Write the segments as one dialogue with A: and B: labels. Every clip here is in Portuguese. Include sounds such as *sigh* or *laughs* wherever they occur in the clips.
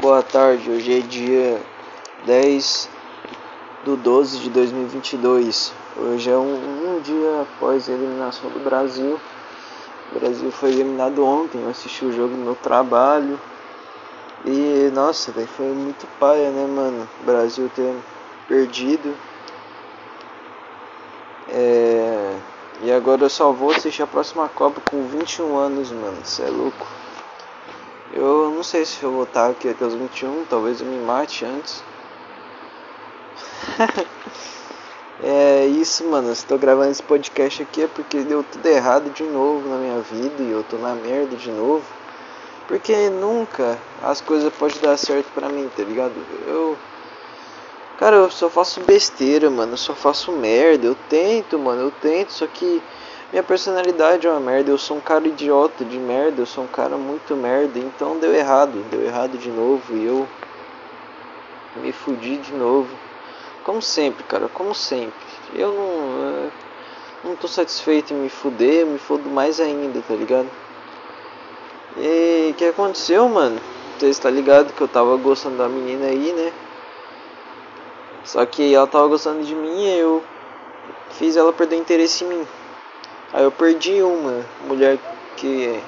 A: Boa tarde, hoje é dia 10 do 12 de 2022. Hoje é um, um dia após a eliminação do Brasil. O Brasil foi eliminado ontem, eu assisti o jogo no trabalho. E nossa, véio, foi muito paia, né, mano? O Brasil ter perdido. É... E agora eu só vou assistir a próxima Copa com 21 anos, mano. Isso é louco. Eu não sei se eu vou estar aqui até os 21, talvez eu me mate antes. *laughs* é isso, mano. Estou gravando esse podcast aqui é porque deu tudo errado de novo na minha vida e eu tô na merda de novo. Porque nunca as coisas podem dar certo pra mim, tá ligado? Eu. Cara, eu só faço besteira, mano. Eu só faço merda. Eu tento, mano. Eu tento, só que minha personalidade é uma merda, eu sou um cara idiota de merda, eu sou um cara muito merda, então deu errado, deu errado de novo e eu me fudi de novo. Como sempre, cara, como sempre. Eu não, é, não tô satisfeito em me fuder, me fodo mais ainda, tá ligado? E o que aconteceu, mano? Você está ligado que eu tava gostando da menina aí, né? Só que ela tava gostando de mim e eu fiz ela perder interesse em mim. Aí eu perdi uma mulher que,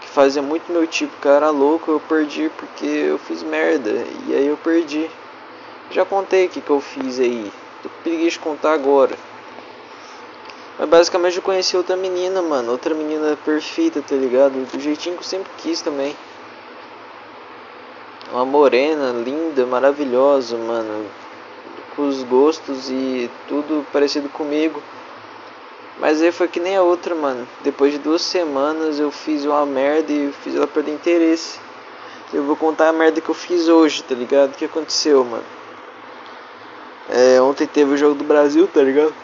A: que fazia muito meu tipo, que era louco, eu perdi porque eu fiz merda. E aí eu perdi. Já contei o que, que eu fiz aí. Tô preguiça de contar agora. Mas basicamente eu conheci outra menina, mano. Outra menina perfeita, tá ligado? Do jeitinho que eu sempre quis também. Uma morena, linda, maravilhosa, mano. Com os gostos e tudo parecido comigo. Mas aí foi que nem a outra, mano. Depois de duas semanas eu fiz uma merda e fiz ela perder interesse. Eu vou contar a merda que eu fiz hoje, tá ligado? O que aconteceu, mano? É, ontem teve o jogo do Brasil, tá ligado?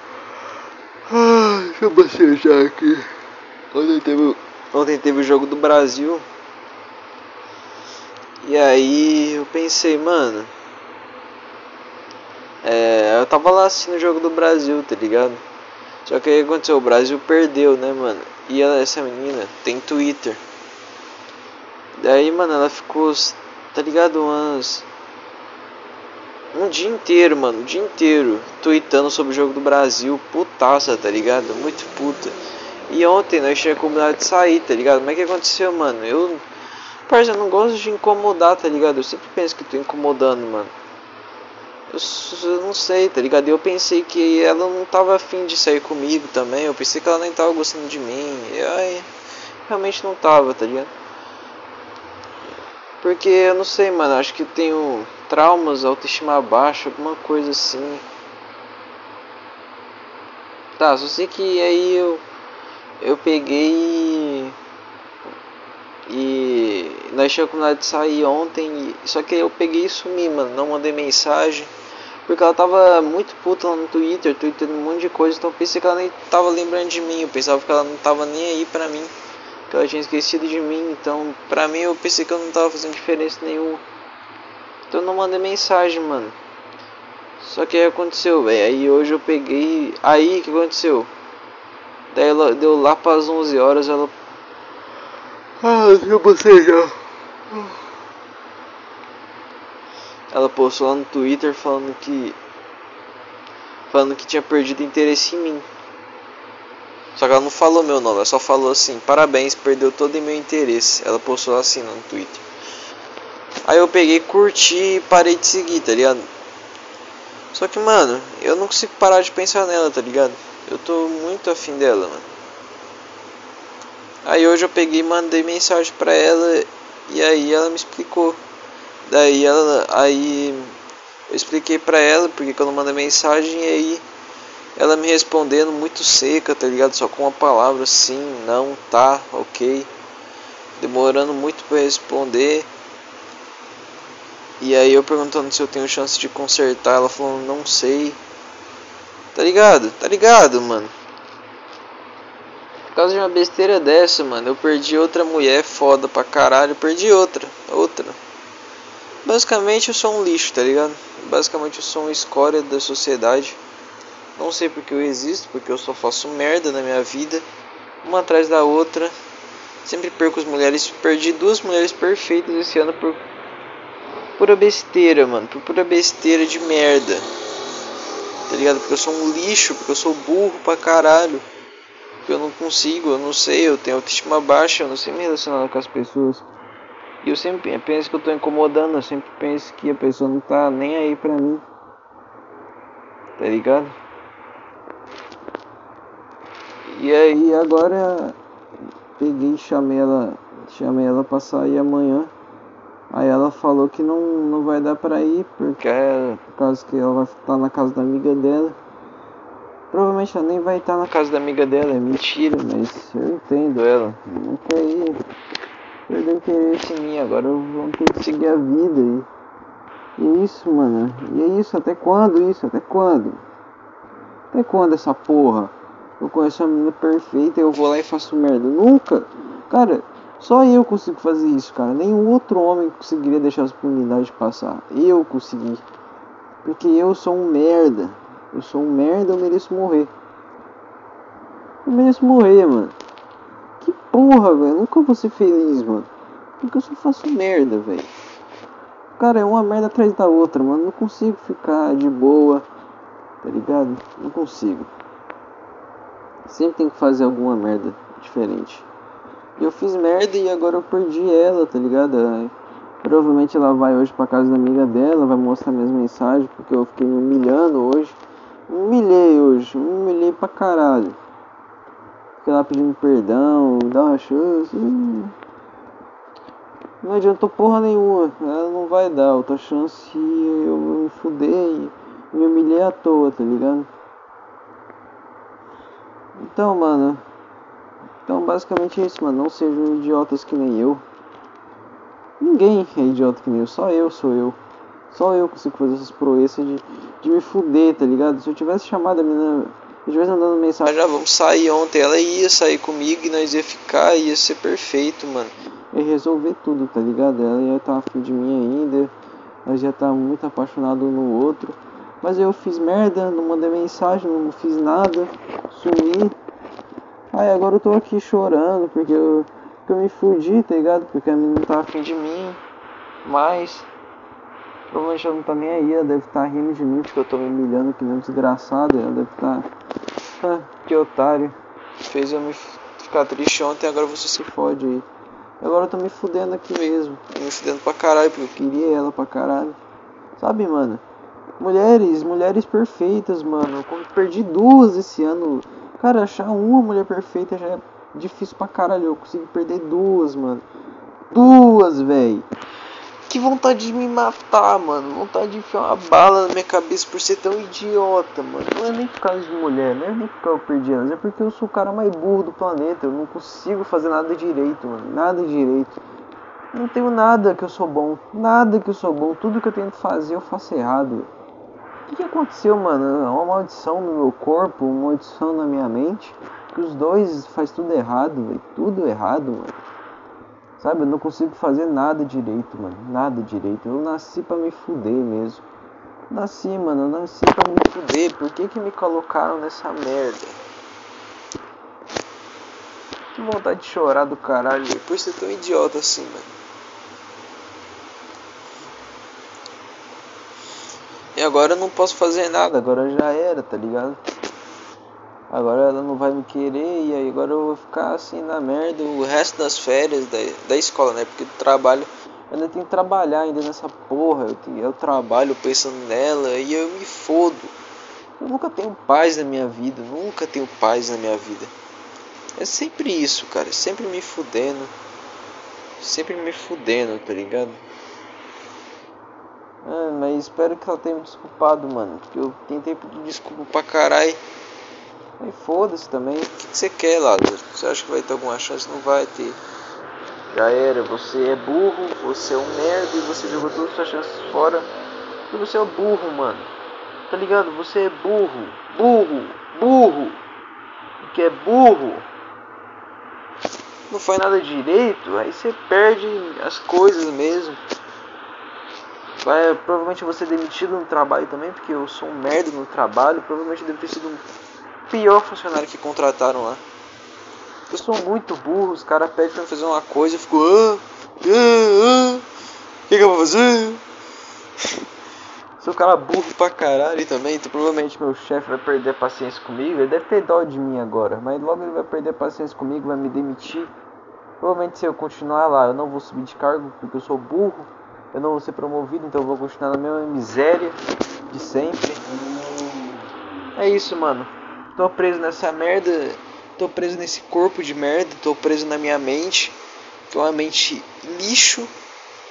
A: Deixa eu bocejar aqui. Ontem teve, ontem teve o jogo do Brasil. E aí eu pensei, mano. É, eu tava lá assistindo o jogo do Brasil, tá ligado? Só que aí aconteceu, o Brasil perdeu, né, mano? E ela, essa menina tem Twitter. Daí, mano, ela ficou, tá ligado, umas. Um dia inteiro, mano, um dia inteiro, tweetando sobre o jogo do Brasil, putaça, tá ligado? Muito puta. E ontem nós tínhamos combinado de sair, tá ligado? Mas o que aconteceu, mano? Eu, parça, eu não gosto de incomodar, tá ligado? Eu sempre penso que tô incomodando, mano. Eu, não sei, tá ligado? Eu pensei que ela não tava afim de sair comigo também. Eu pensei que ela nem tava gostando de mim. E aí, realmente não tava, tá ligado? Porque eu não sei, mano. Acho que tenho traumas, autoestima baixa, alguma coisa assim. Tá, só sei que aí eu. Eu peguei e. nós tínhamos combinado de sair ontem. Só que eu peguei e sumi, mano. Não mandei mensagem. Porque ela tava muito puta lá no Twitter, tweetando um monte de coisa, então eu pensei que ela nem tava lembrando de mim, eu pensava que ela não tava nem aí pra mim, que ela tinha esquecido de mim, então pra mim eu pensei que eu não tava fazendo diferença nenhuma. Então eu não mandei mensagem, mano. Só que aí aconteceu, velho. Aí hoje eu peguei. Aí que aconteceu? Daí ela deu lá para as 11 horas, ela. Ah, eu já. ela postou lá no Twitter falando que falando que tinha perdido interesse em mim. Só que ela não falou meu nome, ela só falou assim: "Parabéns, perdeu todo o meu interesse". Ela postou assim no Twitter. Aí eu peguei, curti e parei de seguir, tá ligado? Só que, mano, eu não consigo parar de pensar nela, tá ligado? Eu tô muito afim dela, mano. Aí hoje eu peguei e mandei mensagem pra ela e aí ela me explicou Daí ela, aí eu expliquei pra ela porque que eu não mandei mensagem e aí ela me respondendo muito seca, tá ligado? Só com uma palavra sim, não, tá, ok. Demorando muito para responder. E aí eu perguntando se eu tenho chance de consertar, ela falando não sei. Tá ligado? Tá ligado, mano? Causa de uma besteira dessa, mano, eu perdi outra mulher foda pra caralho, perdi outra, outra. Basicamente eu sou um lixo, tá ligado? Basicamente eu sou uma escória da sociedade. Não sei porque eu existo, porque eu só faço merda na minha vida, uma atrás da outra. Sempre perco as mulheres, perdi duas mulheres perfeitas esse ano por pura besteira, mano. Por pura besteira de merda. Tá ligado? Porque eu sou um lixo, porque eu sou burro pra caralho. Eu não consigo, eu não sei, eu tenho autoestima baixa, eu não sei me relacionar com as pessoas. E eu sempre penso que eu tô incomodando, eu sempre penso que a pessoa não tá nem aí pra mim. Tá ligado? E aí agora peguei chamei ela, chamei ela pra sair amanhã. Aí ela falou que não, não vai dar pra ir, porque é, por causa que ela vai estar na casa da amiga dela. Provavelmente ela nem vai estar na casa da amiga dela, é mentira, mas eu entendo ela. Não quer ir. Perdeu interesse em mim, agora vamos ter que seguir a vida aí. E é isso, mano. E é isso, até quando isso? Até quando? Até quando essa porra? Eu conheço uma menina perfeita eu vou lá e faço merda. Nunca! Cara, só eu consigo fazer isso, cara. Nenhum outro homem conseguiria deixar as oportunidades passar. Eu consegui. Porque eu sou um merda. Eu sou um merda, eu mereço morrer. Eu mereço morrer, mano. Que porra, velho. Nunca vou ser feliz, mano. Porque eu só faço merda, velho. Cara, é uma merda atrás da outra, mano. Não consigo ficar de boa. Tá ligado? Não consigo. Sempre tem que fazer alguma merda diferente. Eu fiz merda e agora eu perdi ela, tá ligado? Provavelmente ela vai hoje pra casa da amiga dela, vai mostrar minhas mensagens, porque eu fiquei me humilhando hoje. Humilhei hoje, humilhei pra caralho. Fiquei lá pedindo perdão, dá uma chance. Não adiantou porra nenhuma, ela não vai dar outra chance eu me fudei me humilhei à toa, tá ligado? Então, mano. Então, basicamente é isso, mano. Não sejam idiotas que nem eu. Ninguém é idiota que nem eu, só eu sou eu. Só eu consigo fazer essas proezas de, de me fuder, tá ligado? Se eu tivesse chamado a menina, se eu tivesse mandando mensagem, já ah, vamos sair ontem, ela ia sair comigo e nós ia ficar, ia ser perfeito, mano. Ia resolver tudo, tá ligado? Ela ia estar afim de mim ainda, nós ia estar muito apaixonado um no outro. Mas eu fiz merda, não mandei mensagem, não fiz nada, sumi. Aí agora eu tô aqui chorando porque eu, porque eu me fudi, tá ligado? Porque a menina não tá afim de mim. Mas provavelmente ela não tá nem aí, ela deve estar tá rindo de mim porque eu tô me humilhando que nem um desgraçado. Ela deve estar. Tá, ah, que otário. Fez eu me ficar triste ontem agora você se fode aí. Agora eu tô me fudendo aqui mesmo. Tô me fudendo pra caralho, porque eu queria ela pra caralho. Sabe, mano? Mulheres, mulheres perfeitas, mano. Como perdi duas esse ano. Cara, achar uma mulher perfeita já é difícil pra caralho. Eu consegui perder duas, mano. Duas, velho. Que vontade de me matar, mano. Vontade de enfiar uma bala na minha cabeça por ser tão idiota, mano. Não é nem por causa de mulher, não é nem porque eu perdi elas. É porque eu sou o cara mais burro do planeta. Eu não consigo fazer nada direito, mano. Nada direito. Não tenho nada que eu sou bom. Nada que eu sou bom. Tudo que eu tento fazer eu faço errado que, que aconteceu, mano? É uma maldição no meu corpo, uma maldição na minha mente. Que os dois faz tudo errado, velho. Tudo errado, mano. Sabe, eu não consigo fazer nada direito, mano. Nada direito. Eu nasci pra me fuder mesmo. Nasci, mano. Eu nasci pra me fuder. Por que que me colocaram nessa merda? Que vontade de chorar do caralho, Por ser tão idiota assim, mano. E agora eu não posso fazer nada, agora já era, tá ligado? Agora ela não vai me querer e aí agora eu vou ficar assim na merda o resto das férias da, da escola, né? Porque trabalho, eu ainda tenho que trabalhar ainda nessa porra, eu, tenho, eu trabalho pensando nela e eu me fodo. Eu nunca tenho paz na minha vida, nunca tenho paz na minha vida. É sempre isso, cara, sempre me fudendo. Sempre me fudendo, tá ligado? Ah, mas espero que ela tenha me desculpado, mano. Porque eu tentei pedir desculpa pra caralho. Aí foda-se também. O que, você quer, Lázaro? Você acha que vai ter alguma chance? Não vai ter. Já era. Você é burro, você é um merda e você jogou todas as suas chances fora. E você é burro, mano. Tá ligado? Você é burro. Burro. Burro. Que é burro. Não faz nada direito. Aí você perde as coisas mesmo. Vai, provavelmente ser demitido no trabalho também, porque eu sou um merda no trabalho. Provavelmente deve ter sido um pior funcionário que contrataram lá. Eu sou muito burro, os caras pedem pra fazer uma coisa, eu fico. Ah, ah, ah, o que, que eu vou fazer? Sou um cara burro pra caralho também, então provavelmente meu chefe vai perder a paciência comigo. Ele deve ter dó de mim agora, mas logo ele vai perder a paciência comigo, vai me demitir. Provavelmente se eu continuar lá, eu não vou subir de cargo porque eu sou burro. Eu não vou ser promovido, então eu vou continuar na mesma miséria de sempre. É isso, mano. Tô preso nessa merda. Tô preso nesse corpo de merda. Tô preso na minha mente. Que é uma mente lixo.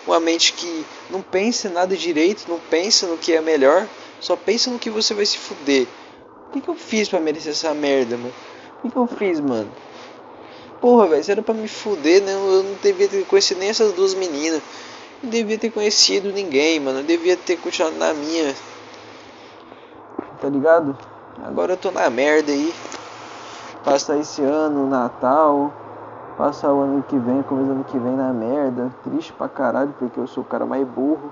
A: Uma mente que não pensa em nada direito. Não pensa no que é melhor. Só pensa no que você vai se fuder. O que, que eu fiz para merecer essa merda, mano? O que, que eu fiz, mano? Porra, velho, se era pra me fuder, né? Eu não devia ter conhecido nem essas duas meninas. Não devia ter conhecido ninguém, mano. Eu devia ter continuado na minha. Tá ligado? Agora eu tô na merda aí. Passar esse ano, Natal. Passar o ano que vem, começo do ano que vem na merda. Triste pra caralho, porque eu sou o cara mais burro.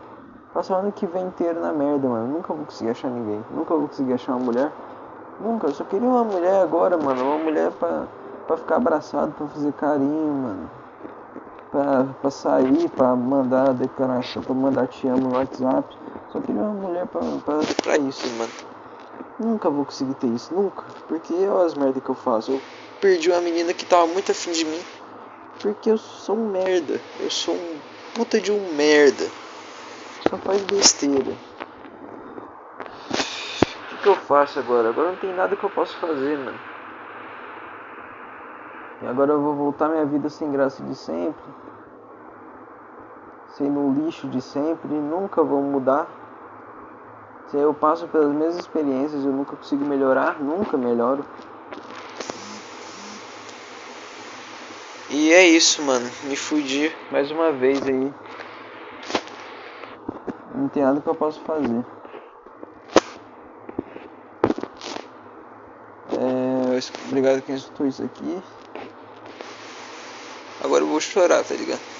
A: Passar o ano que vem inteiro na merda, mano. Nunca vou conseguir achar ninguém. Nunca vou conseguir achar uma mulher. Nunca. Eu só queria uma mulher agora, mano. Uma mulher pra, pra ficar abraçado, pra fazer carinho, mano pra, pra sair, pra mandar declaração, pra mandar te amo no WhatsApp. Só queria uma mulher pra, pra, pra isso, mano. Nunca vou conseguir ter isso, nunca. Porque olha as merdas que eu faço. Eu perdi uma menina que tava muito afim de mim. Porque eu sou um merda. Eu sou um puta de um merda. Só faz besteira. O que, que eu faço agora? Agora não tem nada que eu possa fazer, mano. E agora eu vou voltar minha vida sem graça de sempre. Sendo um lixo de sempre. Nunca vou mudar. Se eu passo pelas mesmas experiências, eu nunca consigo melhorar. Nunca melhoro. E é isso, mano. Me fudi mais uma vez aí. Não tem nada que eu possa fazer. É, obrigado quem escutou isso aqui. Agora eu vou chorar, tá ligado?